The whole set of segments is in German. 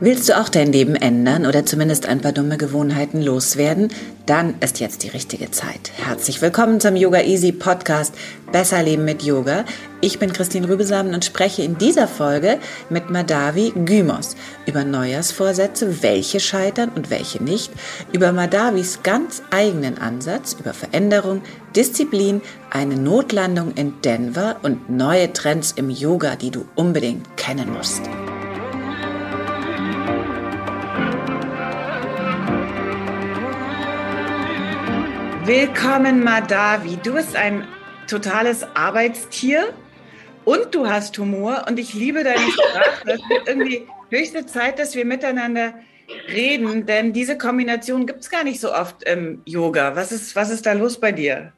Willst du auch dein Leben ändern oder zumindest ein paar dumme Gewohnheiten loswerden? Dann ist jetzt die richtige Zeit. Herzlich willkommen zum Yoga Easy Podcast Besser Leben mit Yoga. Ich bin Christine Rübesamen und spreche in dieser Folge mit Madavi Gymos über Neujahrsvorsätze, welche scheitern und welche nicht, über Madavis ganz eigenen Ansatz, über Veränderung, Disziplin, eine Notlandung in Denver und neue Trends im Yoga, die du unbedingt kennen musst. Willkommen, Madavi. Du bist ein totales Arbeitstier und du hast Humor und ich liebe deine Sprache. Es wird irgendwie höchste Zeit, dass wir miteinander reden, denn diese Kombination gibt es gar nicht so oft im Yoga. Was ist, was ist da los bei dir?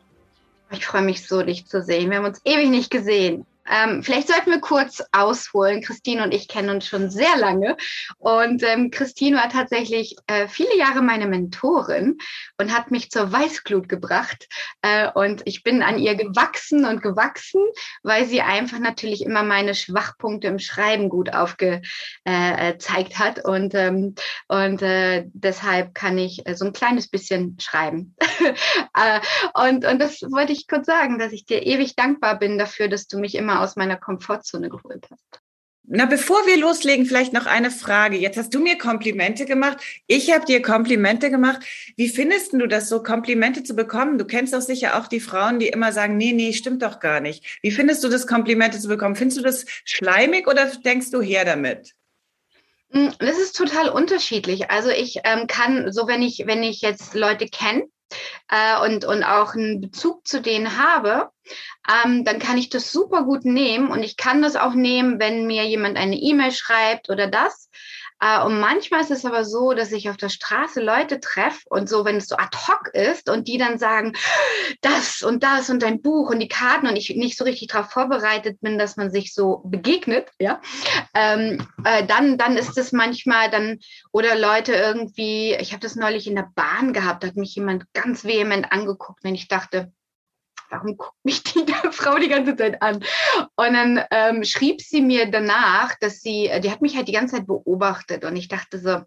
Ich freue mich so, dich zu sehen. Wir haben uns ewig nicht gesehen. Ähm, vielleicht sollten wir kurz ausholen. Christine und ich kennen uns schon sehr lange. Und ähm, Christine war tatsächlich äh, viele Jahre meine Mentorin und hat mich zur Weißglut gebracht. Äh, und ich bin an ihr gewachsen und gewachsen, weil sie einfach natürlich immer meine Schwachpunkte im Schreiben gut aufgezeigt äh, hat. Und, ähm, und äh, deshalb kann ich äh, so ein kleines bisschen schreiben. Äh, und, und das wollte ich kurz sagen, dass ich dir ewig dankbar bin dafür, dass du mich immer aus meiner Komfortzone geholt hast. Na, bevor wir loslegen, vielleicht noch eine Frage. Jetzt hast du mir Komplimente gemacht. Ich habe dir Komplimente gemacht. Wie findest du das, so Komplimente zu bekommen? Du kennst doch sicher auch die Frauen, die immer sagen, nee, nee, stimmt doch gar nicht. Wie findest du das, Komplimente zu bekommen? Findest du das schleimig oder denkst du her damit? Hm, das ist total unterschiedlich. Also ich ähm, kann, so wenn ich, wenn ich jetzt Leute kenne, äh, und, und auch einen Bezug zu denen habe, ähm, dann kann ich das super gut nehmen und ich kann das auch nehmen, wenn mir jemand eine E-Mail schreibt oder das. Äh, und manchmal ist es aber so, dass ich auf der Straße Leute treffe und so, wenn es so ad hoc ist und die dann sagen, das und das und dein Buch und die Karten und ich nicht so richtig darauf vorbereitet bin, dass man sich so begegnet, ja, ähm, äh, dann, dann ist es manchmal dann, oder Leute irgendwie, ich habe das neulich in der Bahn gehabt, da hat mich jemand ganz vehement angeguckt und ich dachte, warum guckt mich die Frau die ganze Zeit an? Und dann ähm, schrieb sie mir danach, dass sie, die hat mich halt die ganze Zeit beobachtet und ich dachte so,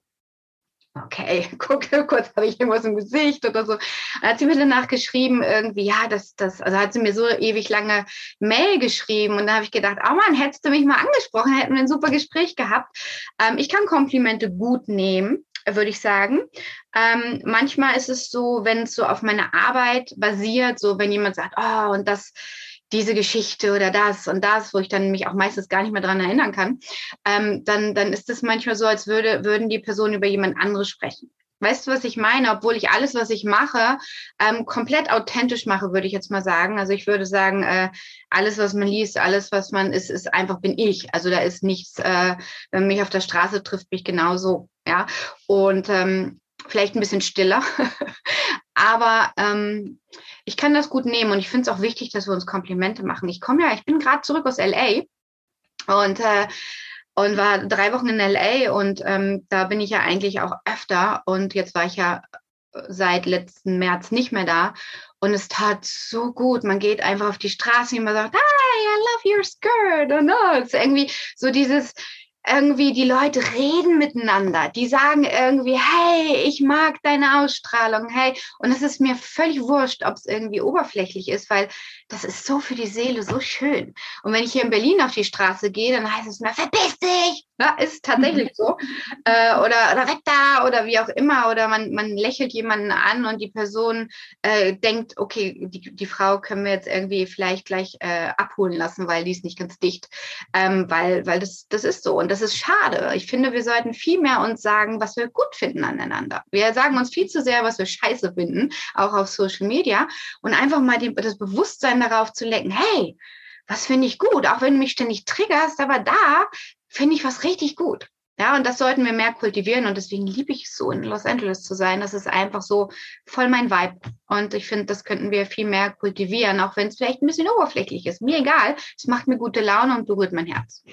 okay, guck, kurz habe ich irgendwas im Gesicht oder so. Dann hat sie mir danach geschrieben, irgendwie, ja, das, das, also hat sie mir so ewig lange Mail geschrieben und da habe ich gedacht, oh Mann, hättest du mich mal angesprochen, hätten wir ein super Gespräch gehabt. Ähm, ich kann Komplimente gut nehmen würde ich sagen. Ähm, manchmal ist es so, wenn es so auf meine Arbeit basiert, so wenn jemand sagt, oh, und das, diese Geschichte oder das und das, wo ich dann mich auch meistens gar nicht mehr dran erinnern kann, ähm, dann, dann ist es manchmal so, als würde, würden die Personen über jemand anderes sprechen. Weißt du, was ich meine? Obwohl ich alles, was ich mache, ähm, komplett authentisch mache, würde ich jetzt mal sagen. Also ich würde sagen, äh, alles, was man liest, alles, was man ist, ist einfach bin ich. Also da ist nichts, äh, wenn man mich auf der Straße trifft, bin ich genauso. Ja. Und ähm, vielleicht ein bisschen stiller. Aber ähm, ich kann das gut nehmen und ich finde es auch wichtig, dass wir uns Komplimente machen. Ich komme ja, ich bin gerade zurück aus LA und äh, und war drei Wochen in LA und ähm, da bin ich ja eigentlich auch öfter und jetzt war ich ja äh, seit letzten März nicht mehr da und es tat so gut. Man geht einfach auf die Straße und man sagt, hi, I love your skirt und oh, es ist irgendwie so dieses irgendwie die Leute reden miteinander. Die sagen irgendwie, hey, ich mag deine Ausstrahlung, hey. Und es ist mir völlig wurscht, ob es irgendwie oberflächlich ist, weil das ist so für die Seele so schön. Und wenn ich hier in Berlin auf die Straße gehe, dann heißt es mir, verpiss dich! Ja, ist tatsächlich so. Äh, oder, oder weg da oder wie auch immer. Oder man, man lächelt jemanden an und die Person äh, denkt, okay, die, die Frau können wir jetzt irgendwie vielleicht gleich äh, abholen lassen, weil die ist nicht ganz dicht. Ähm, weil weil das, das ist so. Und das ist schade. Ich finde, wir sollten viel mehr uns sagen, was wir gut finden aneinander. Wir sagen uns viel zu sehr, was wir scheiße finden, auch auf Social Media. Und einfach mal die, das Bewusstsein darauf zu lecken, hey, was finde ich gut, auch wenn du mich ständig triggerst, aber da finde ich was richtig gut. Ja, und das sollten wir mehr kultivieren und deswegen liebe ich es so, in Los Angeles zu sein. Das ist einfach so voll mein Vibe. Und ich finde, das könnten wir viel mehr kultivieren, auch wenn es vielleicht ein bisschen oberflächlich ist. Mir egal. Es macht mir gute Laune und berührt mein Herz.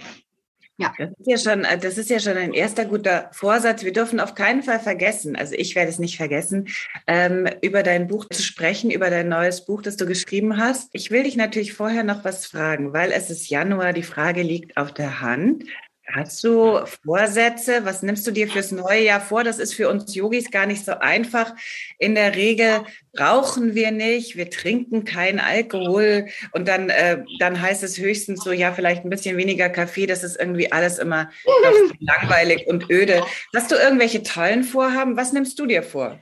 Ja. Das ist ja schon, äh, das ist ja schon ein erster guter Vorsatz. Wir dürfen auf keinen Fall vergessen, also ich werde es nicht vergessen, ähm, über dein Buch zu sprechen, über dein neues Buch, das du geschrieben hast. Ich will dich natürlich vorher noch was fragen, weil es ist Januar, die Frage liegt auf der Hand. Hast du Vorsätze? Was nimmst du dir fürs neue Jahr vor? Das ist für uns Yogis gar nicht so einfach. In der Regel rauchen wir nicht, wir trinken keinen Alkohol und dann, äh, dann heißt es höchstens so, ja, vielleicht ein bisschen weniger Kaffee. Das ist irgendwie alles immer langweilig und öde. Hast du irgendwelche tollen Vorhaben? Was nimmst du dir vor?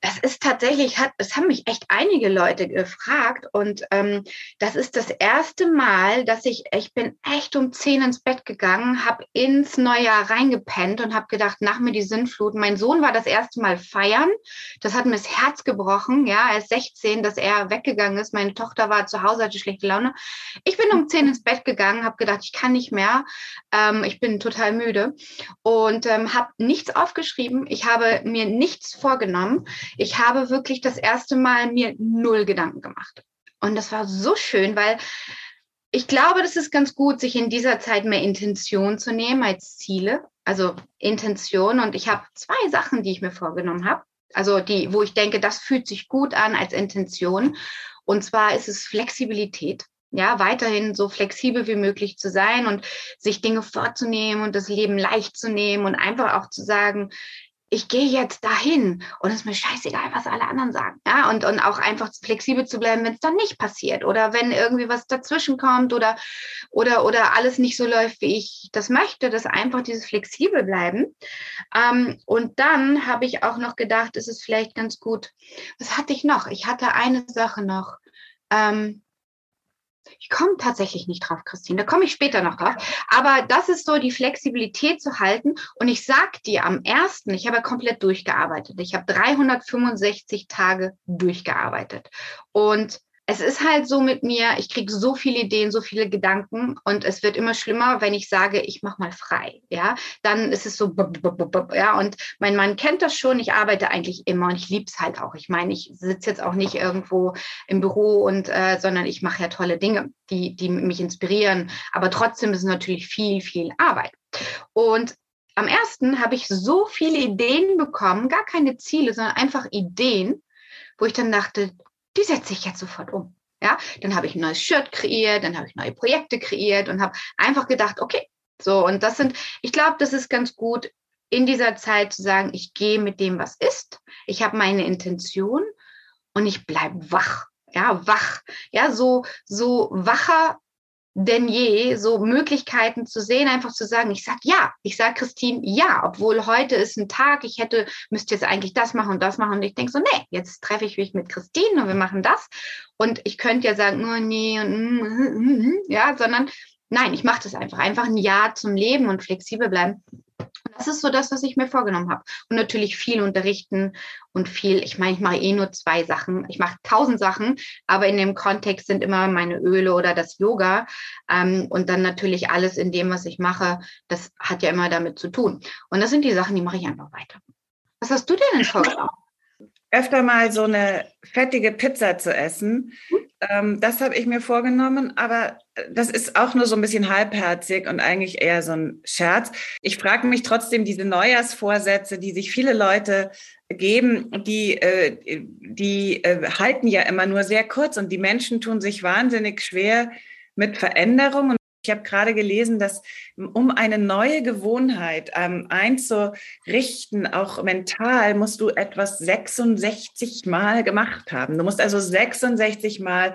Das ist tatsächlich, hat, es haben mich echt einige Leute gefragt und ähm, das ist das erste Mal, dass ich, ich bin echt um zehn ins Bett gegangen, habe ins Neujahr reingepennt und habe gedacht, nach mir die Sinnflut. Mein Sohn war das erste Mal feiern, das hat mir das Herz gebrochen, ja, er ist 16, dass er weggegangen ist. Meine Tochter war zu Hause, hatte schlechte Laune. Ich bin um zehn ins Bett gegangen, habe gedacht, ich kann nicht mehr, ähm, ich bin total müde und ähm, habe nichts aufgeschrieben. Ich habe mir nichts vorgenommen ich habe wirklich das erste Mal mir null Gedanken gemacht. Und das war so schön, weil ich glaube, das ist ganz gut, sich in dieser Zeit mehr Intention zu nehmen als Ziele. Also Intention. Und ich habe zwei Sachen, die ich mir vorgenommen habe. Also die, wo ich denke, das fühlt sich gut an als Intention. Und zwar ist es Flexibilität ja, weiterhin so flexibel wie möglich zu sein und sich Dinge vorzunehmen und das Leben leicht zu nehmen und einfach auch zu sagen, ich gehe jetzt dahin und es ist mir scheißegal, was alle anderen sagen. Ja, und, und auch einfach flexibel zu bleiben, wenn es dann nicht passiert oder wenn irgendwie was dazwischen kommt oder, oder, oder alles nicht so läuft, wie ich das möchte, dass einfach dieses flexibel bleiben. Ähm, und dann habe ich auch noch gedacht, ist es vielleicht ganz gut. Was hatte ich noch? Ich hatte eine Sache noch. Ähm, ich komme tatsächlich nicht drauf, Christine. Da komme ich später noch drauf. Aber das ist so die Flexibilität zu halten. Und ich sag dir am ersten, ich habe komplett durchgearbeitet. Ich habe 365 Tage durchgearbeitet. Und es ist halt so mit mir, ich kriege so viele Ideen, so viele Gedanken und es wird immer schlimmer, wenn ich sage, ich mache mal frei. Ja, dann ist es so, ja, und mein Mann kennt das schon, ich arbeite eigentlich immer und ich liebe es halt auch. Ich meine, ich sitze jetzt auch nicht irgendwo im Büro und, äh, sondern ich mache ja tolle Dinge, die, die mich inspirieren. Aber trotzdem ist es natürlich viel, viel Arbeit. Und am ersten habe ich so viele Ideen bekommen, gar keine Ziele, sondern einfach Ideen, wo ich dann dachte, die setze ich jetzt sofort um. Ja, dann habe ich ein neues Shirt kreiert, dann habe ich neue Projekte kreiert und habe einfach gedacht, okay, so und das sind, ich glaube, das ist ganz gut in dieser Zeit zu sagen, ich gehe mit dem, was ist. Ich habe meine Intention und ich bleibe wach. Ja, wach. Ja, so, so wacher denn je, so Möglichkeiten zu sehen, einfach zu sagen, ich sag ja, ich sag Christine ja, obwohl heute ist ein Tag, ich hätte, müsste jetzt eigentlich das machen und das machen. Und ich denke so, nee, jetzt treffe ich mich mit Christine und wir machen das. Und ich könnte ja sagen, oh nee, mm, mm, mm, ja, sondern nein, ich mache das einfach, einfach ein Ja zum Leben und flexibel bleiben das ist so das, was ich mir vorgenommen habe. Und natürlich viel unterrichten und viel, ich meine, ich mache eh nur zwei Sachen. Ich mache tausend Sachen, aber in dem Kontext sind immer meine Öle oder das Yoga. Ähm, und dann natürlich alles in dem, was ich mache, das hat ja immer damit zu tun. Und das sind die Sachen, die mache ich einfach weiter. Was hast du denn vorgenommen? öfter mal so eine fettige Pizza zu essen. Ähm, das habe ich mir vorgenommen, aber das ist auch nur so ein bisschen halbherzig und eigentlich eher so ein Scherz. Ich frage mich trotzdem, diese Neujahrsvorsätze, die sich viele Leute geben, die, äh, die äh, halten ja immer nur sehr kurz und die Menschen tun sich wahnsinnig schwer mit Veränderungen. Ich habe gerade gelesen, dass um eine neue Gewohnheit ähm, einzurichten, auch mental, musst du etwas 66 Mal gemacht haben. Du musst also 66 Mal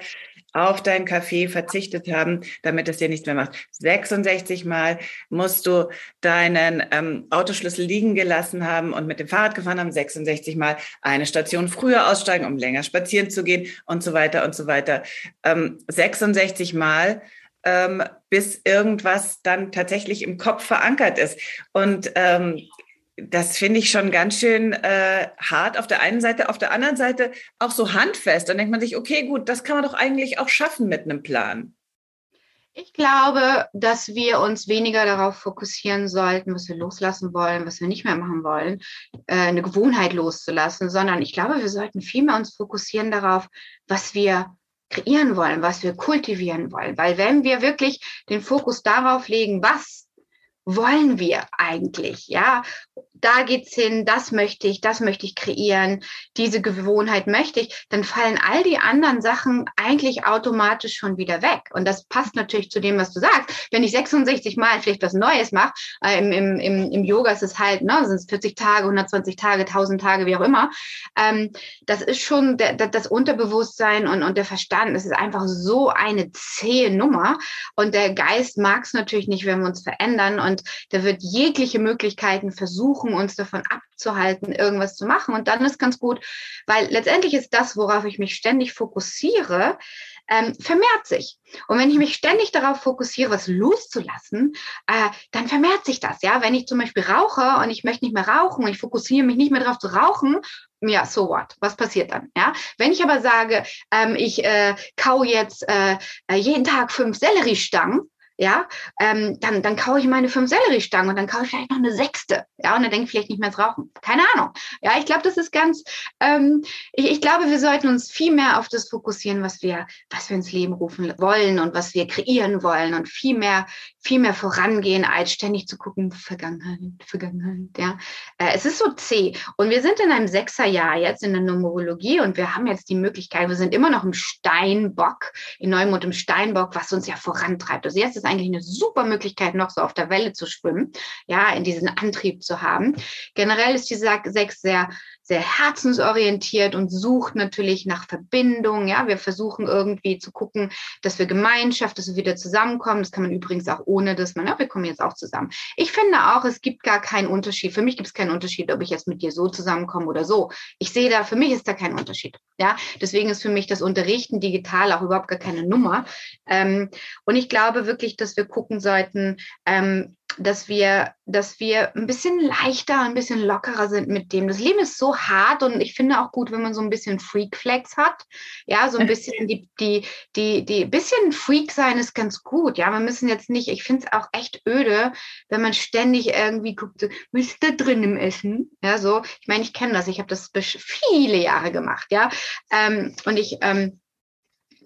auf deinen Kaffee verzichtet haben, damit es dir nichts mehr macht. 66 Mal musst du deinen ähm, Autoschlüssel liegen gelassen haben und mit dem Fahrrad gefahren haben. 66 Mal eine Station früher aussteigen, um länger spazieren zu gehen und so weiter und so weiter. Ähm, 66 Mal ähm, bis irgendwas dann tatsächlich im Kopf verankert ist. Und ähm, das finde ich schon ganz schön äh, hart auf der einen Seite, auf der anderen Seite auch so handfest. Dann denkt man sich, okay, gut, das kann man doch eigentlich auch schaffen mit einem Plan. Ich glaube, dass wir uns weniger darauf fokussieren sollten, was wir loslassen wollen, was wir nicht mehr machen wollen, äh, eine Gewohnheit loszulassen, sondern ich glaube, wir sollten vielmehr uns fokussieren darauf, was wir kreieren wollen, was wir kultivieren wollen. Weil wenn wir wirklich den Fokus darauf legen, was wollen wir eigentlich? Ja, da geht's hin, das möchte ich, das möchte ich kreieren, diese Gewohnheit möchte ich, dann fallen all die anderen Sachen eigentlich automatisch schon wieder weg. Und das passt natürlich zu dem, was du sagst. Wenn ich 66 Mal vielleicht was Neues mache, äh, im, im, im, im Yoga ist es halt, ne, sind es 40 Tage, 120 Tage, 1000 Tage, wie auch immer. Ähm, das ist schon der, der, das Unterbewusstsein und, und der Verstand. Das ist einfach so eine zähe Nummer. Und der Geist mag es natürlich nicht, wenn wir uns verändern. Und der wird jegliche Möglichkeiten versuchen, versuchen, uns davon abzuhalten, irgendwas zu machen. Und dann ist ganz gut, weil letztendlich ist das, worauf ich mich ständig fokussiere, ähm, vermehrt sich. Und wenn ich mich ständig darauf fokussiere, was loszulassen, äh, dann vermehrt sich das. Ja, wenn ich zum Beispiel rauche und ich möchte nicht mehr rauchen und ich fokussiere mich nicht mehr darauf zu rauchen, ja, so what? Was passiert dann? Ja, wenn ich aber sage, ähm, ich äh, kau jetzt äh, jeden Tag fünf Selleriestangen, ja, ähm, dann, dann kaufe ich meine fünf Selleriestangen und dann kaufe ich vielleicht noch eine sechste, ja, und dann denke ich vielleicht nicht mehr ins Rauchen. Keine Ahnung. Ja, ich glaube, das ist ganz, ähm, ich, ich glaube, wir sollten uns viel mehr auf das fokussieren, was wir, was wir ins Leben rufen wollen und was wir kreieren wollen und viel mehr, viel mehr vorangehen, als ständig zu gucken, Vergangenheit, Vergangenheit, ja. Äh, es ist so zäh. Und wir sind in einem Sechserjahr jetzt in der Numerologie und wir haben jetzt die Möglichkeit, wir sind immer noch im Steinbock, in Neumond im Steinbock, was uns ja vorantreibt. Also jetzt ist eigentlich eine super Möglichkeit, noch so auf der Welle zu schwimmen, ja, in diesen Antrieb zu haben. Generell ist die Sechs sehr sehr herzensorientiert und sucht natürlich nach Verbindung. Ja, wir versuchen irgendwie zu gucken, dass wir Gemeinschaft, dass wir wieder zusammenkommen. Das kann man übrigens auch ohne, dass man, ja, wir kommen jetzt auch zusammen. Ich finde auch, es gibt gar keinen Unterschied. Für mich gibt es keinen Unterschied, ob ich jetzt mit dir so zusammenkomme oder so. Ich sehe da, für mich ist da kein Unterschied. Ja, deswegen ist für mich das Unterrichten digital auch überhaupt gar keine Nummer. Ähm, und ich glaube wirklich, dass wir gucken sollten, ähm, dass wir, dass wir ein bisschen leichter, ein bisschen lockerer sind mit dem. Das Leben ist so hart und ich finde auch gut, wenn man so ein bisschen Freak-Flex hat. Ja, so ein bisschen die, die, die, die, bisschen Freak sein ist ganz gut. Ja, wir müssen jetzt nicht, ich finde es auch echt öde, wenn man ständig irgendwie guckt, was ist da drin im Essen? Ja, so. Ich meine, ich kenne das, ich habe das viele Jahre gemacht, ja. Ähm, und ich, ähm,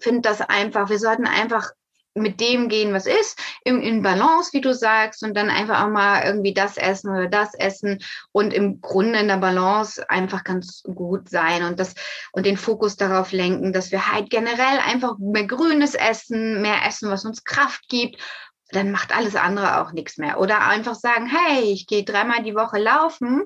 finde das einfach, wir sollten einfach mit dem gehen, was ist, in, in Balance, wie du sagst, und dann einfach auch mal irgendwie das essen oder das essen und im Grunde in der Balance einfach ganz gut sein und das und den Fokus darauf lenken, dass wir halt generell einfach mehr Grünes essen, mehr essen, was uns Kraft gibt dann macht alles andere auch nichts mehr. Oder einfach sagen, hey, ich gehe dreimal die Woche laufen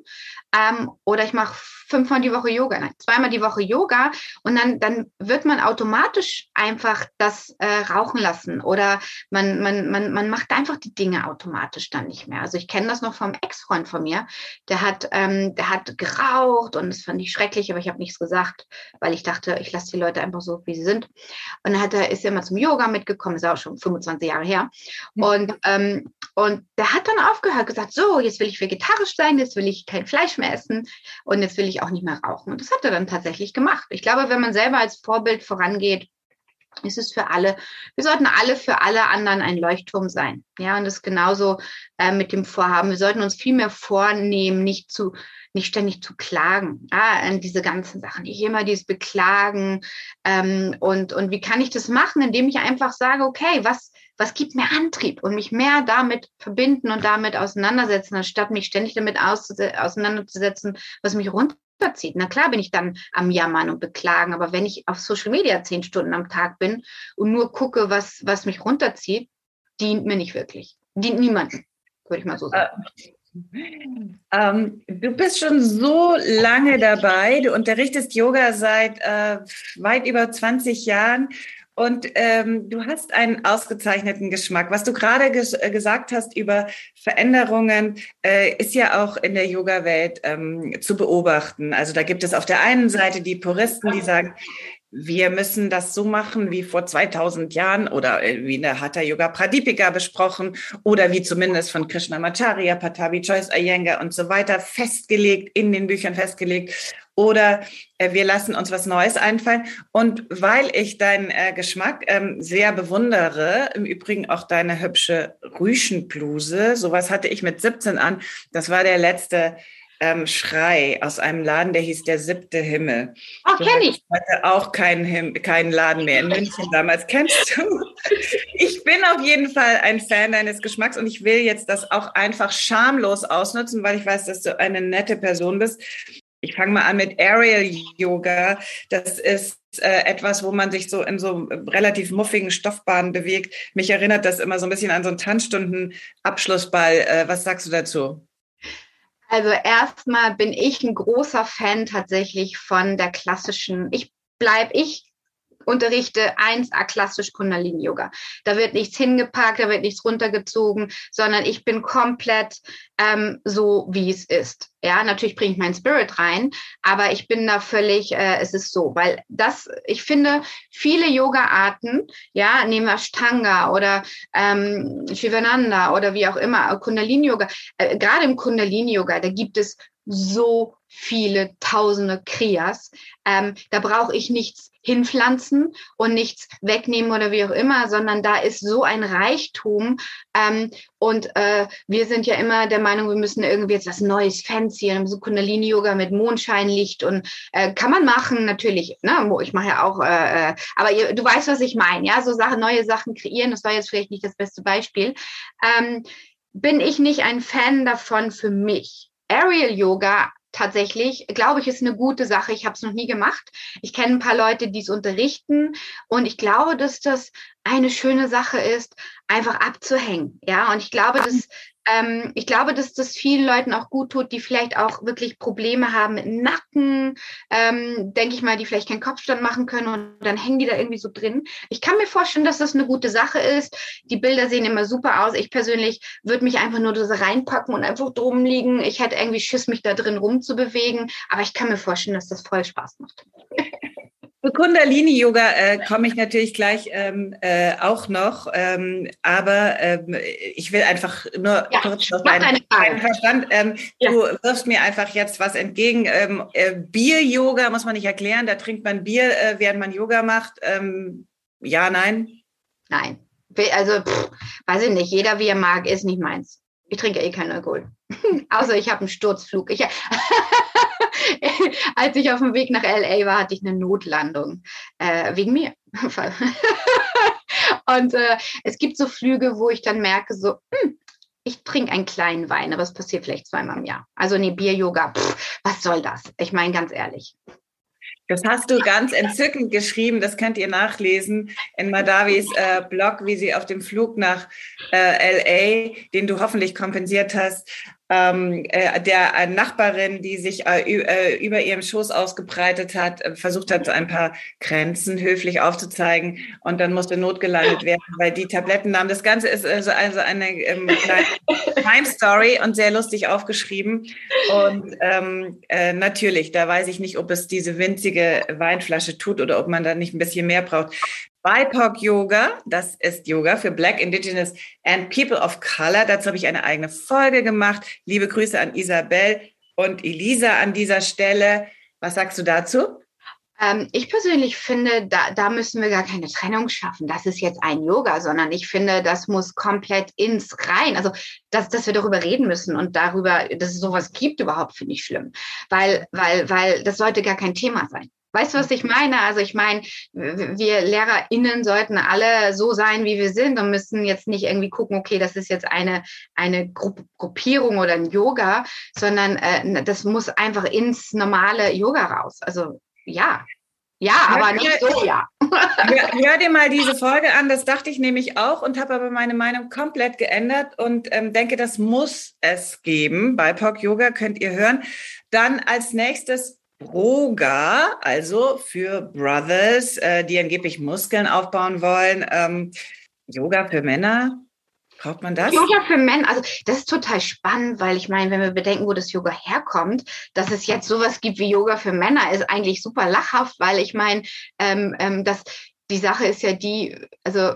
ähm, oder ich mache fünfmal die Woche Yoga, nein, zweimal die Woche Yoga und dann, dann wird man automatisch einfach das äh, rauchen lassen oder man, man, man, man macht einfach die Dinge automatisch dann nicht mehr. Also ich kenne das noch vom Ex-Freund von mir, der hat, ähm, der hat geraucht und das fand ich schrecklich, aber ich habe nichts gesagt, weil ich dachte, ich lasse die Leute einfach so, wie sie sind. Und dann hat er, ist er immer zum Yoga mitgekommen, ist auch schon 25 Jahre her. Und, ähm, und der hat dann aufgehört, gesagt, so, jetzt will ich vegetarisch sein, jetzt will ich kein Fleisch mehr essen und jetzt will ich auch nicht mehr rauchen. Und das hat er dann tatsächlich gemacht. Ich glaube, wenn man selber als Vorbild vorangeht, ist es für alle, wir sollten alle für alle anderen ein Leuchtturm sein. Ja, und das ist genauso äh, mit dem Vorhaben. Wir sollten uns viel mehr vornehmen, nicht zu, nicht ständig zu klagen, ja, diese ganzen Sachen, nicht immer dieses Beklagen. Ähm, und, und wie kann ich das machen, indem ich einfach sage, okay, was, was gibt mir Antrieb und mich mehr damit verbinden und damit auseinandersetzen, anstatt mich ständig damit auseinanderzusetzen, was mich runterzieht. Na klar bin ich dann am Jammern und Beklagen, aber wenn ich auf Social Media zehn Stunden am Tag bin und nur gucke, was, was mich runterzieht, dient mir nicht wirklich. Dient niemandem, würde ich mal so sagen. Ähm, du bist schon so lange dabei. Du unterrichtest Yoga seit äh, weit über 20 Jahren Und ähm, du hast einen ausgezeichneten Geschmack. Was du gerade ges äh, gesagt hast über Veränderungen, äh, ist ja auch in der Yoga-Welt ähm, zu beobachten. Also da gibt es auf der einen Seite die Puristen, die sagen, wir müssen das so machen wie vor 2000 Jahren oder äh, wie in der Hatha Yoga Pradipika besprochen oder wie zumindest von Krishnamacharya, Patabi Joyce Iyengar und so weiter festgelegt, in den Büchern festgelegt. Oder äh, wir lassen uns was Neues einfallen. Und weil ich deinen äh, Geschmack ähm, sehr bewundere, im Übrigen auch deine hübsche Rüschenbluse, sowas hatte ich mit 17 an. Das war der letzte ähm, Schrei aus einem Laden, der hieß Der siebte Himmel. Ach, kenne ich. Hatte auch keinen, keinen Laden mehr in München damals. Kennst du? Ich bin auf jeden Fall ein Fan deines Geschmacks und ich will jetzt das auch einfach schamlos ausnutzen, weil ich weiß, dass du eine nette Person bist. Ich fange mal an mit Aerial Yoga. Das ist äh, etwas, wo man sich so in so relativ muffigen Stoffbahnen bewegt. Mich erinnert das immer so ein bisschen an so einen Tanzstunden-Abschlussball. Äh, was sagst du dazu? Also erstmal bin ich ein großer Fan tatsächlich von der klassischen, ich bleib, ich unterrichte 1A klassisch Kundalini Yoga. Da wird nichts hingepackt, da wird nichts runtergezogen, sondern ich bin komplett ähm, so, wie es ist. Ja, natürlich bringe ich meinen Spirit rein, aber ich bin da völlig, äh, es ist so, weil das, ich finde, viele Yoga-Arten, ja, nehmen wir Stanga oder ähm, Shivananda oder wie auch immer, Kundalini-Yoga, äh, gerade im Kundalini-Yoga, da gibt es so viele tausende Kriyas. Ähm, da brauche ich nichts hinpflanzen und nichts wegnehmen oder wie auch immer, sondern da ist so ein Reichtum. Ähm, und äh, wir sind ja immer der Meinung, wir müssen irgendwie jetzt was Neues, fancy, so Kundalini-Yoga mit Mondscheinlicht und äh, kann man machen, natürlich. Ne? Ich mache ja auch, äh, äh, aber ihr, du weißt, was ich meine, ja, so Sachen, neue Sachen kreieren, das war jetzt vielleicht nicht das beste Beispiel. Ähm, bin ich nicht ein Fan davon für mich. Aerial Yoga tatsächlich, glaube ich, ist eine gute Sache. Ich habe es noch nie gemacht. Ich kenne ein paar Leute, die es unterrichten und ich glaube, dass das eine schöne Sache ist, einfach abzuhängen. Ja, und ich glaube, dass ähm, ich glaube, dass das vielen Leuten auch gut tut, die vielleicht auch wirklich Probleme haben mit Nacken, ähm, denke ich mal, die vielleicht keinen Kopfstand machen können und dann hängen die da irgendwie so drin. Ich kann mir vorstellen, dass das eine gute Sache ist. Die Bilder sehen immer super aus. Ich persönlich würde mich einfach nur das reinpacken und einfach drum liegen. Ich hätte irgendwie Schiss, mich da drin rumzubewegen, aber ich kann mir vorstellen, dass das voll Spaß macht. Zu Kundalini-Yoga äh, komme ich natürlich gleich ähm, äh, auch noch, ähm, aber ähm, ich will einfach nur ja, kurz deinen, deinen Verstand. Ähm, ja. Du wirfst mir einfach jetzt was entgegen. Ähm, äh, Bier-Yoga muss man nicht erklären, da trinkt man Bier, äh, während man Yoga macht. Ähm, ja, nein? Nein. Also, pff, weiß ich nicht, jeder wie er mag, ist nicht meins. Ich trinke eh keinen Alkohol. Außer ich habe einen Sturzflug. Ich, als ich auf dem Weg nach LA war, hatte ich eine Notlandung. Äh, wegen mir. und äh, es gibt so Flüge, wo ich dann merke, so, hm, ich trinke einen kleinen Wein, aber es passiert vielleicht zweimal im Jahr. Also nee, Bier-Yoga, was soll das? Ich meine ganz ehrlich. Das hast du ganz entzückend geschrieben, das könnt ihr nachlesen in Madavis äh, Blog, wie sie auf dem Flug nach äh, LA, den du hoffentlich kompensiert hast, ähm, äh, der äh, Nachbarin, die sich äh, äh, über ihrem Schoß ausgebreitet hat, äh, versucht hat, so ein paar Grenzen höflich aufzuzeigen und dann musste notgelandet werden, weil die Tabletten nahmen. Das Ganze ist also, also eine ähm, kleine Crime Story und sehr lustig aufgeschrieben. Und ähm, äh, natürlich, da weiß ich nicht, ob es diese winzige Weinflasche tut oder ob man da nicht ein bisschen mehr braucht. BIPOC Yoga, das ist Yoga für Black, Indigenous and People of Color. Dazu habe ich eine eigene Folge gemacht. Liebe Grüße an Isabel und Elisa an dieser Stelle. Was sagst du dazu? Ähm, ich persönlich finde, da, da müssen wir gar keine Trennung schaffen. Das ist jetzt ein Yoga, sondern ich finde, das muss komplett ins Rein. Also, dass, dass wir darüber reden müssen und darüber, dass es sowas gibt überhaupt, finde ich schlimm. Weil, weil, weil das sollte gar kein Thema sein. Weißt du, was ich meine? Also ich meine, wir LehrerInnen sollten alle so sein, wie wir sind und müssen jetzt nicht irgendwie gucken, okay, das ist jetzt eine, eine Gru Gruppierung oder ein Yoga, sondern äh, das muss einfach ins normale Yoga raus. Also ja. Ja, aber nicht so, ja. Hör, hör, dir mal diese Folge an, das dachte ich nämlich auch und habe aber meine Meinung komplett geändert und ähm, denke, das muss es geben. Bei POC Yoga könnt ihr hören. Dann als nächstes Broga, also für Brothers, äh, die angeblich Muskeln aufbauen wollen. Ähm, Yoga für Männer, Braucht man das? Yoga für Männer, also das ist total spannend, weil ich meine, wenn wir bedenken, wo das Yoga herkommt, dass es jetzt sowas gibt wie Yoga für Männer, ist eigentlich super lachhaft, weil ich meine, ähm, ähm, das, die Sache ist ja die, also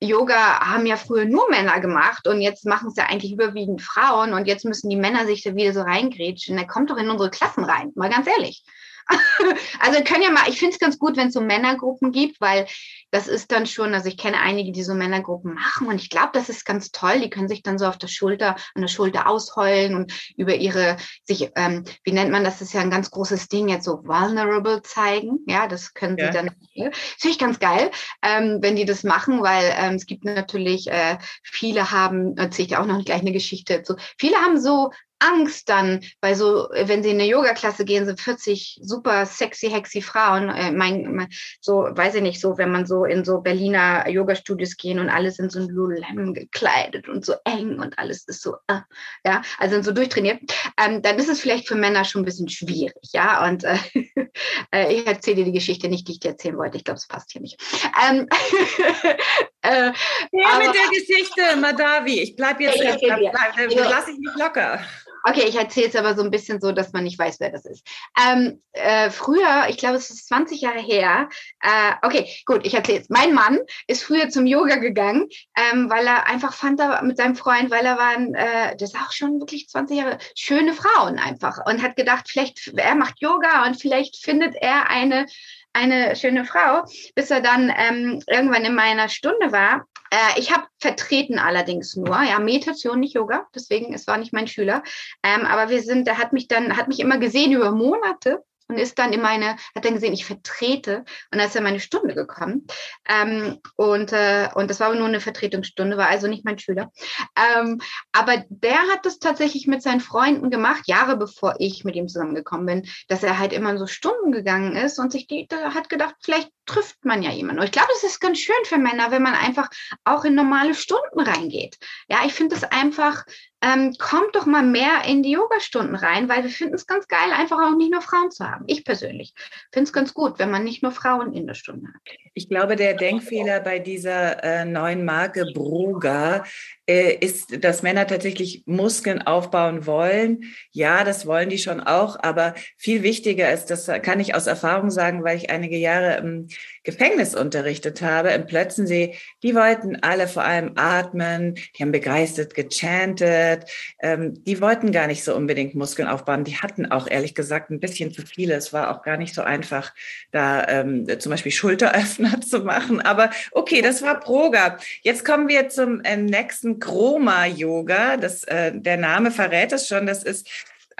Yoga haben ja früher nur Männer gemacht und jetzt machen es ja eigentlich überwiegend Frauen und jetzt müssen die Männer sich da wieder so reingrätschen. Der kommt doch in unsere Klassen rein, mal ganz ehrlich. also können ja mal, ich finde es ganz gut, wenn es so Männergruppen gibt, weil das ist dann schon, also ich kenne einige, die so Männergruppen machen und ich glaube, das ist ganz toll. Die können sich dann so auf der Schulter, an der Schulter ausheulen und über ihre, sich, ähm, wie nennt man das, das ist ja ein ganz großes Ding, jetzt so vulnerable zeigen. Ja, das können sie ja. dann, das finde ich ganz geil, ähm, wenn die das machen, weil ähm, es gibt natürlich, äh, viele haben, erzähle ich auch noch gleich eine Geschichte dazu, viele haben so Angst dann, weil so, wenn sie in eine Yoga-Klasse gehen, sind 40 super sexy, hexy Frauen, äh, mein, mein, so, weiß ich nicht, so, wenn man so in so Berliner Yoga-Studios gehen und alle sind so ein Lululemon gekleidet und so eng und alles ist so, äh, ja, also sind so durchtrainiert, ähm, dann ist es vielleicht für Männer schon ein bisschen schwierig, ja, und äh, äh ich erzähle dir die Geschichte nicht, die ich dir erzählen wollte, ich glaube, es passt hier nicht. Ähm, äh, ja, mit der Geschichte, Madavi, ich bleibe jetzt, ich bleib, bleib, bleib, lasse ich mich locker. Okay, ich erzähle es aber so ein bisschen so, dass man nicht weiß, wer das ist. Ähm, äh, früher, ich glaube, es ist 20 Jahre her. Äh, okay, gut, ich erzähle es. Mein Mann ist früher zum Yoga gegangen, ähm, weil er einfach fand, da mit seinem Freund, weil er waren, äh, das ist auch schon wirklich 20 Jahre, schöne Frauen einfach und hat gedacht, vielleicht, er macht Yoga und vielleicht findet er eine eine schöne Frau, bis er dann ähm, irgendwann in meiner Stunde war. Äh, ich habe vertreten allerdings nur, ja, Meditation, nicht Yoga, deswegen, es war nicht mein Schüler. Ähm, aber wir sind, er hat mich dann, hat mich immer gesehen über Monate und ist dann in meine, hat dann gesehen, ich vertrete und dann ist er meine Stunde gekommen. Ähm, und, äh, und das war aber nur eine Vertretungsstunde, war also nicht mein Schüler. Ähm, aber der hat das tatsächlich mit seinen Freunden gemacht, Jahre bevor ich mit ihm zusammengekommen bin, dass er halt immer so Stunden gegangen ist und sich die, hat gedacht, vielleicht trifft man ja jemanden. Und ich glaube, es ist ganz schön für Männer, wenn man einfach auch in normale Stunden reingeht. Ja, ich finde es einfach ähm, kommt doch mal mehr in die Yogastunden rein, weil wir finden es ganz geil, einfach auch nicht nur Frauen zu haben. Ich persönlich finde es ganz gut, wenn man nicht nur Frauen in der Stunde hat. Ich glaube, der Denkfehler bei dieser äh, neuen Marke Bruga äh, ist, dass Männer tatsächlich Muskeln aufbauen wollen. Ja, das wollen die schon auch, aber viel wichtiger ist, das kann ich aus Erfahrung sagen, weil ich einige Jahre im Gefängnis unterrichtet habe, im Plötzensee, die wollten alle vor allem atmen, die haben begeistert gechantet, ähm, die wollten gar nicht so unbedingt Muskeln aufbauen, die hatten auch ehrlich gesagt ein bisschen zu viele. Es war auch gar nicht so einfach, da ähm, zum Beispiel Schulteröffner zu machen. Aber okay, das war Proga. Jetzt kommen wir zum äh, nächsten Chroma-Yoga. Äh, der Name verrät es schon. Das ist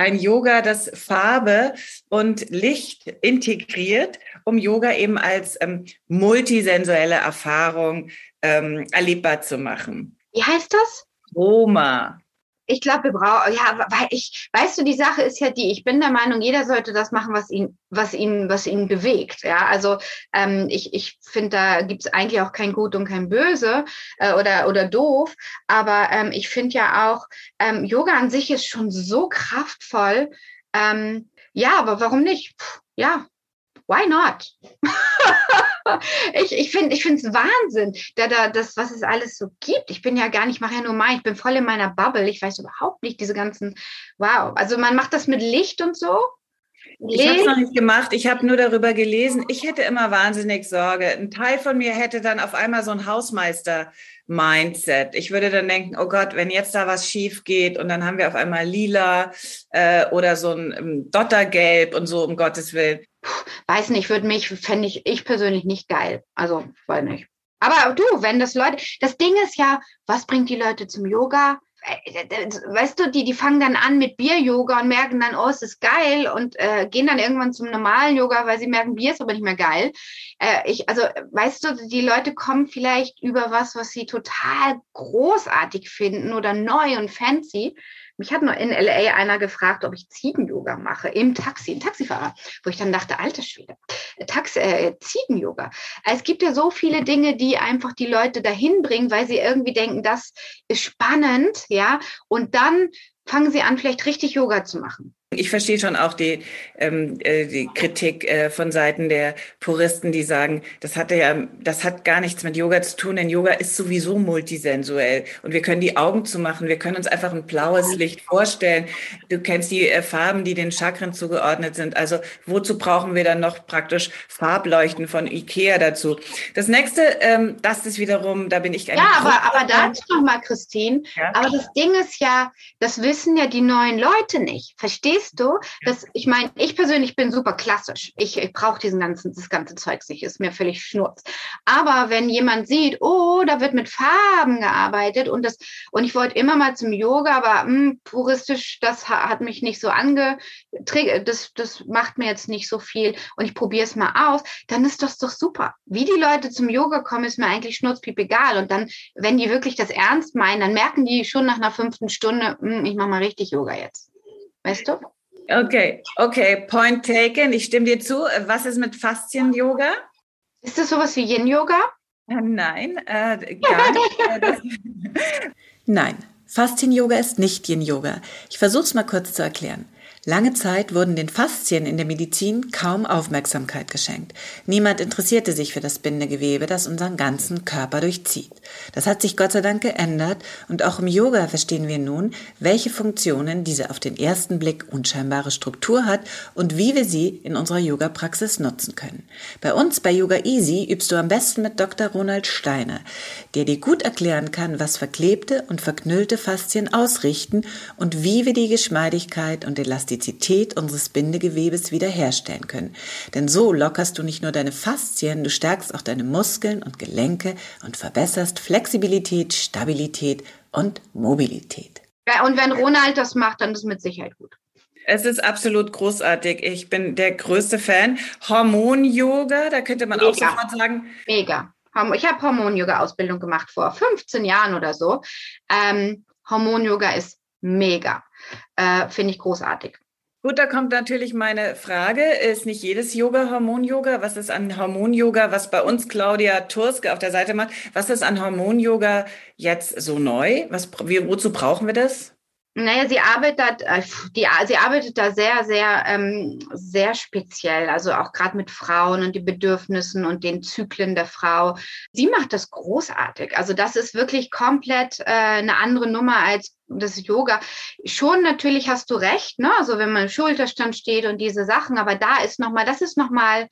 ein Yoga, das Farbe und Licht integriert, um Yoga eben als ähm, multisensuelle Erfahrung ähm, erlebbar zu machen. Wie heißt das? Chroma ich glaube, wir brauchen, ja, weil ich, weißt du, die Sache ist ja die, ich bin der Meinung, jeder sollte das machen, was ihn, was ihn, was ihn bewegt. Ja, also ähm, ich, ich finde, da gibt es eigentlich auch kein Gut und kein Böse äh, oder, oder doof. Aber ähm, ich finde ja auch, ähm, Yoga an sich ist schon so kraftvoll. Ähm, ja, aber warum nicht? Puh, ja, why not? ich ich finde ich finde es Wahnsinn, da, da das, was es alles so gibt. Ich bin ja gar nicht, mache ja nur mein, ich bin voll in meiner Bubble. Ich weiß überhaupt nicht diese ganzen, wow. Also man macht das mit Licht und so. Ich habe es noch nicht gemacht, ich habe nur darüber gelesen. Ich hätte immer wahnsinnig Sorge. Ein Teil von mir hätte dann auf einmal so ein Hausmeister-Mindset. Ich würde dann denken, oh Gott, wenn jetzt da was schief geht und dann haben wir auf einmal lila äh, oder so ein um, Dottergelb und so, um Gottes Willen. Puh, weiß nicht, würde mich, fände ich, ich persönlich nicht geil. Also, weiß nicht. Aber du, wenn das Leute, das Ding ist ja, was bringt die Leute zum Yoga? Äh, weißt du, die, die fangen dann an mit Bier-Yoga und merken dann, oh, es ist geil und äh, gehen dann irgendwann zum normalen Yoga, weil sie merken, Bier ist aber nicht mehr geil. Äh, ich, also, weißt du, die Leute kommen vielleicht über was, was sie total großartig finden oder neu und fancy mich hat nur in LA einer gefragt, ob ich Ziegen-Yoga mache im Taxi, ein Taxifahrer, wo ich dann dachte, alter Schwede, Taxi, äh, Ziegen-Yoga. Es gibt ja so viele Dinge, die einfach die Leute dahin bringen, weil sie irgendwie denken, das ist spannend, ja, und dann fangen sie an, vielleicht richtig Yoga zu machen. Ich verstehe schon auch die, ähm, äh, die Kritik äh, von Seiten der Puristen, die sagen, das hat ja, das hat gar nichts mit Yoga zu tun, denn Yoga ist sowieso multisensuell und wir können die Augen zumachen, wir können uns einfach ein blaues Licht vorstellen. Du kennst die äh, Farben, die den Chakren zugeordnet sind. Also wozu brauchen wir dann noch praktisch Farbleuchten von Ikea dazu? Das nächste, ähm, das ist wiederum, da bin ich Ja, aber, aber dazu nochmal, Christine. Ja? Aber das Ding ist ja, das wissen ja die neuen Leute nicht. Verstehst verstehst du? Dass, ich meine, ich persönlich bin super klassisch. Ich, ich brauche diesen ganzen, das ganze Zeug nicht, ist mir völlig schnurz. Aber wenn jemand sieht, oh, da wird mit Farben gearbeitet und das, und ich wollte immer mal zum Yoga, aber mh, hm, puristisch, das hat mich nicht so angetriggert, das, das macht mir jetzt nicht so viel und ich probiere es mal aus, dann ist das doch super. Wie die Leute zum Yoga kommen, ist mir eigentlich schnurzpiep egal. Und dann, wenn die wirklich das ernst meinen, dann merken die schon nach einer fünften Stunde, mh, hm, ich mache mal richtig Yoga jetzt. Weißt du? Okay, okay, point taken. Ich stimme dir zu. Was ist mit Faszien-Yoga? Ist das sowas wie Yin-Yoga? Äh, nein, äh, gar nicht. Nein, Faszien-Yoga ist nicht Yin-Yoga. Ich versuche es mal kurz zu erklären. Lange Zeit wurden den Faszien in der Medizin kaum Aufmerksamkeit geschenkt. Niemand interessierte sich für das Bindegewebe, das unseren ganzen Körper durchzieht. Das hat sich Gott sei Dank geändert und auch im Yoga verstehen wir nun, welche Funktionen diese auf den ersten Blick unscheinbare Struktur hat und wie wir sie in unserer Yoga-Praxis nutzen können. Bei uns bei Yoga Easy übst du am besten mit Dr. Ronald Steiner, der dir gut erklären kann, was verklebte und verknüllte Faszien ausrichten und wie wir die Geschmeidigkeit und Elastizität Elastizität unseres Bindegewebes wiederherstellen können. Denn so lockerst du nicht nur deine Faszien, du stärkst auch deine Muskeln und Gelenke und verbesserst Flexibilität, Stabilität und Mobilität. Ja, und wenn Ronald das macht, dann ist es mit Sicherheit gut. Es ist absolut großartig. Ich bin der größte Fan. Hormon-Yoga, da könnte man Mega. auch sofort sagen. Mega. Ich habe Hormon-Yoga-Ausbildung gemacht vor 15 Jahren oder so. Ähm, Hormon-Yoga ist mega. Äh, Finde ich großartig. Gut, da kommt natürlich meine Frage. Ist nicht jedes Yoga Hormon-Yoga? Was ist an Hormon-Yoga, was bei uns Claudia Turske auf der Seite macht? Was ist an Hormon-Yoga jetzt so neu? Was, wozu brauchen wir das? Naja, sie arbeitet, äh, die, sie arbeitet da sehr, sehr, ähm, sehr speziell, also auch gerade mit Frauen und die Bedürfnissen und den Zyklen der Frau. Sie macht das großartig. Also das ist wirklich komplett äh, eine andere Nummer als das Yoga. Schon natürlich hast du recht, ne? Also wenn man im Schulterstand steht und diese Sachen, aber da ist nochmal, das ist nochmal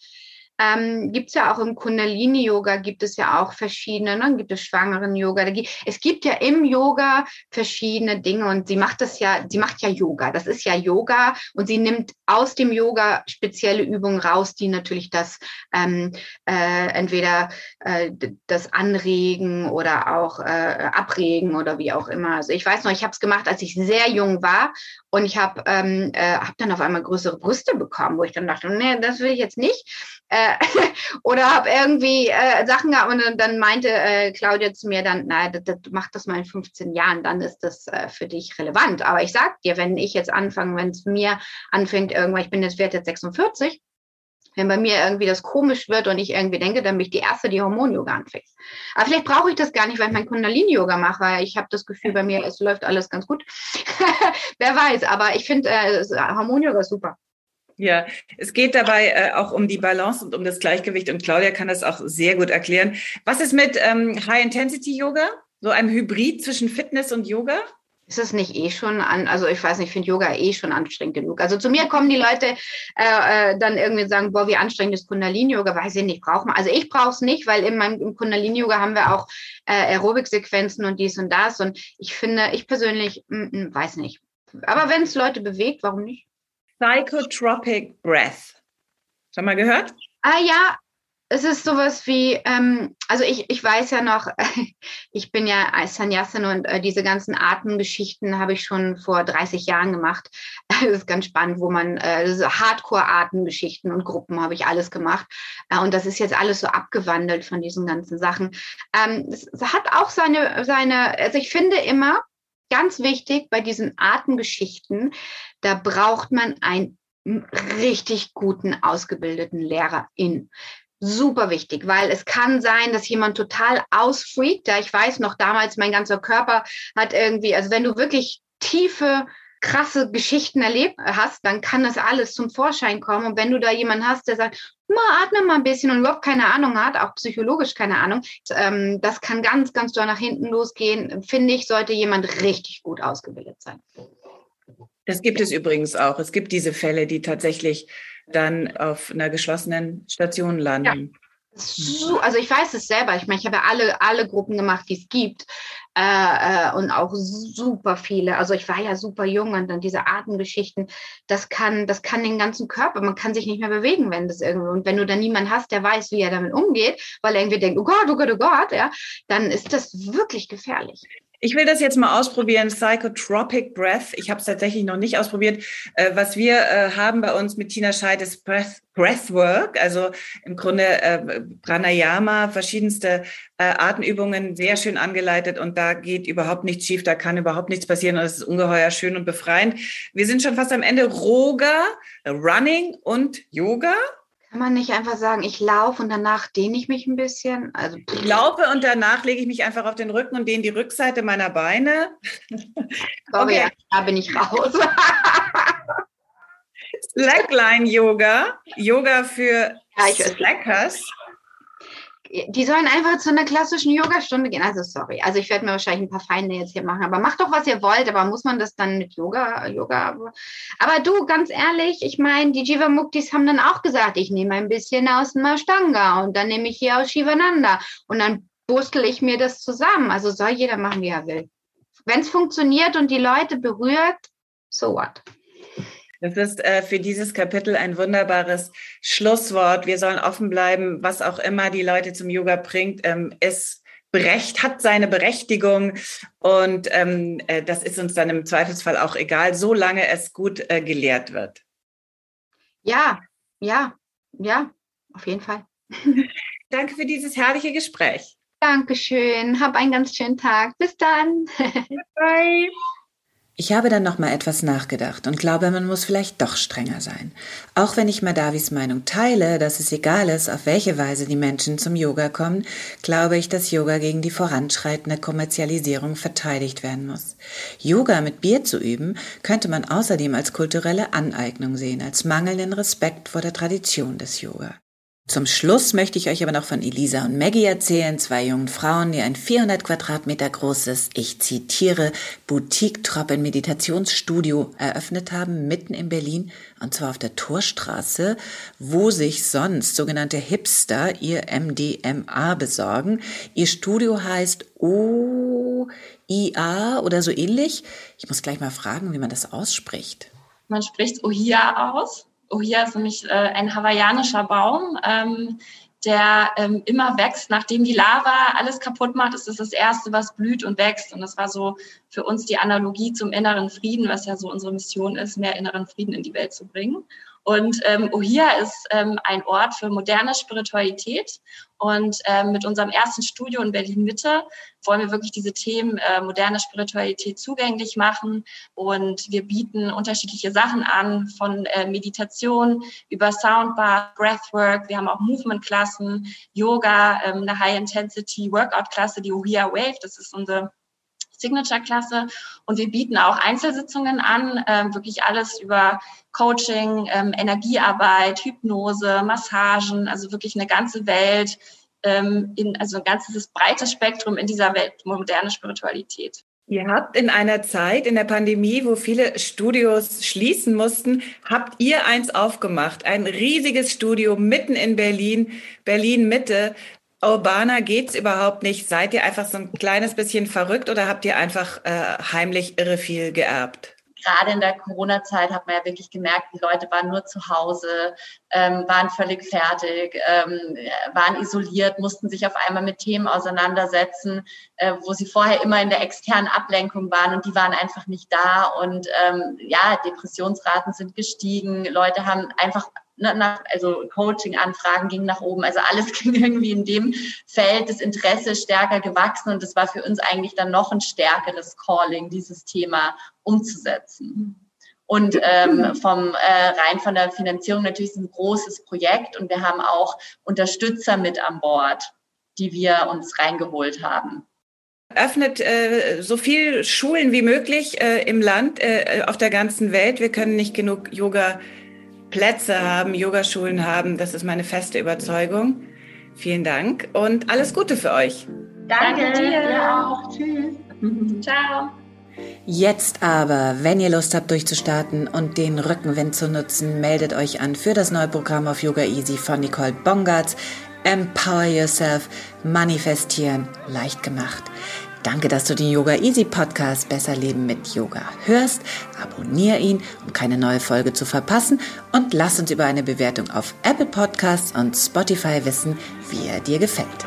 ähm, gibt es ja auch im Kundalini-Yoga, gibt es ja auch verschiedene, ne? gibt es Schwangeren-Yoga. Es gibt ja im Yoga verschiedene Dinge und sie macht das ja, sie macht ja Yoga. Das ist ja Yoga und sie nimmt aus dem Yoga spezielle Übungen raus, die natürlich das ähm, äh, entweder äh, das Anregen oder auch äh, Abregen oder wie auch immer. Also ich weiß noch, ich habe es gemacht, als ich sehr jung war und ich habe ähm, äh, hab dann auf einmal größere Brüste bekommen, wo ich dann dachte, nee, das will ich jetzt nicht. Äh, oder habe irgendwie äh, Sachen gehabt und dann meinte äh, Claudia zu mir dann, na, das, das, mach das mal in 15 Jahren, dann ist das äh, für dich relevant. Aber ich sag dir, wenn ich jetzt anfange, wenn es mir anfängt, irgendwann, ich bin jetzt wert jetzt 46, wenn bei mir irgendwie das komisch wird und ich irgendwie denke, dann bin ich die erste, die Hormon-Yoga anfängt. Aber vielleicht brauche ich das gar nicht, weil ich mein Kundalini-Yoga mache, ich habe das Gefühl, bei mir es läuft alles ganz gut. Wer weiß, aber ich finde äh, Hormon-Yoga super. Ja, es geht dabei äh, auch um die Balance und um das Gleichgewicht und Claudia kann das auch sehr gut erklären. Was ist mit ähm, High-Intensity-Yoga? So einem Hybrid zwischen Fitness und Yoga? Ist es nicht eh schon an, also ich weiß nicht, ich finde Yoga eh schon anstrengend genug. Also zu mir kommen die Leute äh, äh dann irgendwie sagen, boah, wie anstrengend ist Kundalini-Yoga, weiß ich nicht, braucht man. Also ich brauche es nicht, weil in meinem im Kundalini-Yoga haben wir auch äh, Aerobic-Sequenzen und dies und das. Und ich finde, ich persönlich, m mm, -m, mm, weiß nicht. Aber wenn es Leute bewegt, warum nicht? Psychotropic Breath. Schon mal gehört? Ah ja, es ist sowas wie, ähm, also ich, ich weiß ja noch, ich bin ja als Sannyasin und äh, diese ganzen Atemgeschichten habe ich schon vor 30 Jahren gemacht. Das ist ganz spannend, wo man, äh, Hardcore-Atemgeschichten und Gruppen habe ich alles gemacht. Äh, und das ist jetzt alles so abgewandelt von diesen ganzen Sachen. Ähm, es, hat auch seine, seine, also ich finde immer, ganz wichtig bei diesen Atemgeschichten, da braucht man einen richtig guten, ausgebildeten Lehrer in super wichtig, weil es kann sein, dass jemand total ausfreakt. Ja, ich weiß noch damals, mein ganzer Körper hat irgendwie, also wenn du wirklich tiefe krasse Geschichten erlebt hast, dann kann das alles zum Vorschein kommen. Und wenn du da jemanden hast, der sagt, mal atme mal ein bisschen und überhaupt keine Ahnung hat, auch psychologisch keine Ahnung, ähm, das kann ganz, ganz doll nach hinten losgehen. Finde ich, sollte jemand richtig gut ausgebildet sein. Das gibt es übrigens auch. Es gibt diese Fälle, die tatsächlich dann auf einer geschlossenen Station landen. Ja. So, also ich weiß es selber. Ich meine, ich habe alle, alle Gruppen gemacht, die es gibt. Äh, äh, und auch super viele. Also ich war ja super jung und dann diese Atemgeschichten, das kann, das kann den ganzen Körper, man kann sich nicht mehr bewegen, wenn das irgendwie, und wenn du dann niemanden hast, der weiß, wie er damit umgeht, weil er irgendwie denkt, oh Gott, oh Gott, oh Gott, ja, dann ist das wirklich gefährlich. Ich will das jetzt mal ausprobieren, Psychotropic Breath. Ich habe es tatsächlich noch nicht ausprobiert. Äh, was wir äh, haben bei uns mit Tina Scheid ist Breath, Breathwork, also im Grunde äh, Pranayama, verschiedenste Atemübungen, sehr schön angeleitet und da geht überhaupt nichts schief, da kann überhaupt nichts passieren und es ist ungeheuer schön und befreiend. Wir sind schon fast am Ende. Roga, Running und Yoga. Kann man nicht einfach sagen, ich laufe und danach dehne ich mich ein bisschen? Also, ich laufe und danach lege ich mich einfach auf den Rücken und dehne die Rückseite meiner Beine. Sorry, okay. da bin ich raus. Slackline Yoga, Yoga für ja, Slackers die sollen einfach zu einer klassischen Yogastunde gehen. Also sorry, also ich werde mir wahrscheinlich ein paar Feinde jetzt hier machen, aber macht doch, was ihr wollt, aber muss man das dann mit Yoga, Yoga? Aber du, ganz ehrlich, ich meine, die Jiva Muktis haben dann auch gesagt, ich nehme ein bisschen aus dem Ashtanga und dann nehme ich hier aus Shivananda und dann burstel ich mir das zusammen. Also soll jeder machen, wie er will. Wenn es funktioniert und die Leute berührt, so what? Das ist äh, für dieses Kapitel ein wunderbares Schlusswort. Wir sollen offen bleiben, was auch immer die Leute zum Yoga bringt. Ähm, es berecht, hat seine Berechtigung und ähm, äh, das ist uns dann im Zweifelsfall auch egal, solange es gut äh, gelehrt wird. Ja, ja, ja, auf jeden Fall. Danke für dieses herrliche Gespräch. Dankeschön. Hab einen ganz schönen Tag. Bis dann. Bye. Ich habe dann noch mal etwas nachgedacht und glaube, man muss vielleicht doch strenger sein. Auch wenn ich Madavis Meinung teile, dass es egal ist, auf welche Weise die Menschen zum Yoga kommen, glaube ich, dass Yoga gegen die voranschreitende Kommerzialisierung verteidigt werden muss. Yoga mit Bier zu üben, könnte man außerdem als kulturelle Aneignung sehen, als mangelnden Respekt vor der Tradition des Yoga. Zum Schluss möchte ich euch aber noch von Elisa und Maggie erzählen, zwei jungen Frauen, die ein 400 Quadratmeter großes, ich zitiere, Boutique-Trop-Meditationsstudio eröffnet haben, mitten in Berlin, und zwar auf der Torstraße, wo sich sonst sogenannte Hipster ihr MDMA besorgen. Ihr Studio heißt OIA oder so ähnlich. Ich muss gleich mal fragen, wie man das ausspricht. Man spricht OIA aus. Oh, hier ist nämlich äh, ein hawaiianischer Baum, ähm, der ähm, immer wächst. Nachdem die Lava alles kaputt macht, ist es das Erste, was blüht und wächst. Und das war so für uns die Analogie zum inneren Frieden, was ja so unsere Mission ist, mehr inneren Frieden in die Welt zu bringen. Und ähm, Ohia ist ähm, ein Ort für moderne Spiritualität. Und ähm, mit unserem ersten Studio in Berlin Mitte wollen wir wirklich diese Themen äh, moderne Spiritualität zugänglich machen. Und wir bieten unterschiedliche Sachen an, von äh, Meditation über Soundbar, Breathwork. Wir haben auch Movement-Klassen, Yoga, ähm, eine High-Intensity-Workout-Klasse, die Ohia Wave. Das ist unsere Signature-Klasse. Und wir bieten auch Einzelsitzungen an, ähm, wirklich alles über Coaching, ähm, Energiearbeit, Hypnose, Massagen, also wirklich eine ganze Welt, ähm, in, also ein ganzes breites Spektrum in dieser Welt, moderne Spiritualität. Ihr habt in einer Zeit, in der Pandemie, wo viele Studios schließen mussten, habt ihr eins aufgemacht. Ein riesiges Studio mitten in Berlin, Berlin Mitte. Urbana geht's überhaupt nicht. Seid ihr einfach so ein kleines bisschen verrückt oder habt ihr einfach äh, heimlich irre viel geerbt? Gerade in der Corona-Zeit hat man ja wirklich gemerkt, die Leute waren nur zu Hause, ähm, waren völlig fertig, ähm, waren isoliert, mussten sich auf einmal mit Themen auseinandersetzen, äh, wo sie vorher immer in der externen Ablenkung waren und die waren einfach nicht da. Und ähm, ja, Depressionsraten sind gestiegen, Leute haben einfach nach, also Coaching-Anfragen gingen nach oben. Also alles ging irgendwie in dem Feld des Interesse stärker gewachsen und das war für uns eigentlich dann noch ein stärkeres Calling, dieses Thema umzusetzen. Und ähm, vom äh, rein von der Finanzierung natürlich ist ein großes Projekt und wir haben auch Unterstützer mit an Bord, die wir uns reingeholt haben. Öffnet äh, so viel Schulen wie möglich äh, im Land, äh, auf der ganzen Welt. Wir können nicht genug Yoga-Plätze haben, Yogaschulen haben. Das ist meine feste Überzeugung. Vielen Dank und alles Gute für euch. Danke, Danke dir. Ja auch. Tschüss. Ciao. Jetzt aber, wenn ihr Lust habt durchzustarten und den Rückenwind zu nutzen, meldet euch an für das neue Programm auf Yoga Easy von Nicole Bongartz. Empower Yourself, Manifestieren, leicht gemacht. Danke, dass du den Yoga Easy Podcast Besser Leben mit Yoga hörst. Abonnier ihn, um keine neue Folge zu verpassen und lass uns über eine Bewertung auf Apple Podcasts und Spotify wissen, wie er dir gefällt.